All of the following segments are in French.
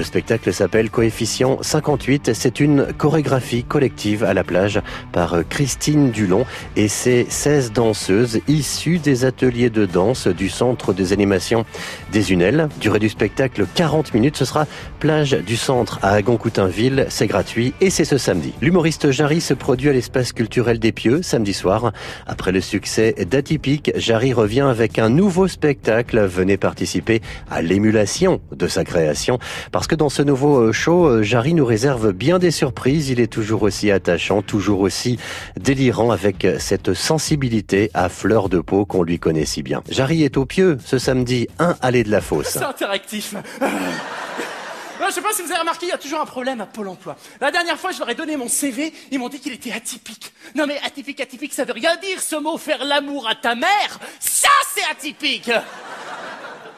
Le spectacle s'appelle Coefficient 58. C'est une chorégraphie collective à la plage par Christine Dulon et ses 16 danseuses issues des ateliers de danse du Centre des animations des Unelles. Durée du spectacle 40 minutes. Ce sera plage du centre à Agon-Coutainville. C'est gratuit et c'est ce samedi. L'humoriste Jarry se produit à l'espace culturel des Pieux samedi soir. Après le succès d'Atypique, Jarry revient avec un nouveau spectacle. Venez participer à l'émulation de sa création. Parce que dans ce nouveau euh, show, euh, Jarry nous réserve bien des surprises. Il est toujours aussi attachant, toujours aussi délirant avec cette sensibilité à fleur de peau qu'on lui connaît si bien. Jarry est au pieu ce samedi 1 allée de la Fosse. C'est interactif. Je sais pas si vous avez remarqué, il y a toujours un problème à Pôle emploi. La dernière fois, je leur ai donné mon CV, ils m'ont dit qu'il était atypique. Non mais atypique, atypique, ça veut rien dire ce mot faire l'amour à ta mère. Ça, c'est atypique. Je vous ai choqué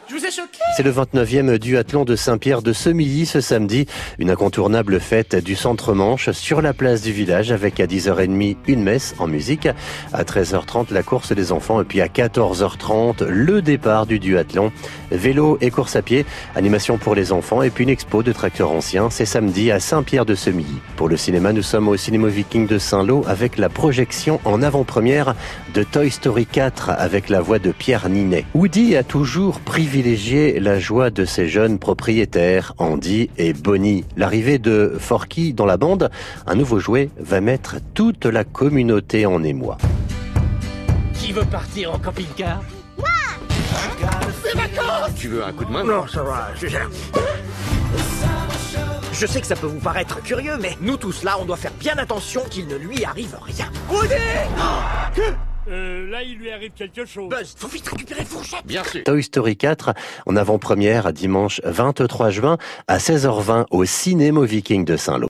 C'est le 29e duathlon de Saint-Pierre de Semilly ce samedi. Une incontournable fête du centre-manche sur la place du village avec à 10h30 une messe en musique. À 13h30 la course des enfants et puis à 14h30 le départ du duathlon. Vélo et course à pied, animation pour les enfants et puis une expo de tracteurs anciens. C'est samedi à Saint-Pierre de Semilly. Pour le cinéma, nous sommes au Cinéma Viking de Saint-Lô avec la projection en avant-première de Toy Story 4 avec la voix de Pierre Ninet. Woody a toujours privilégié privilégier la joie de ses jeunes propriétaires, Andy et Bonnie. L'arrivée de Forky dans la bande, un nouveau jouet, va mettre toute la communauté en émoi. Qui veut partir en camping-car? Moi Tu veux un coup de main? Non, ça va, je gère. Je sais que ça peut vous paraître curieux, mais nous tous là, on doit faire bien attention qu'il ne lui arrive rien. Woody euh, là, il lui arrive quelque chose. Buzz, faut vite récupérer Fourchette Bien sûr. Toy Story 4 en avant-première dimanche 23 juin à 16h20 au Cinéma Viking de Saint-Lô.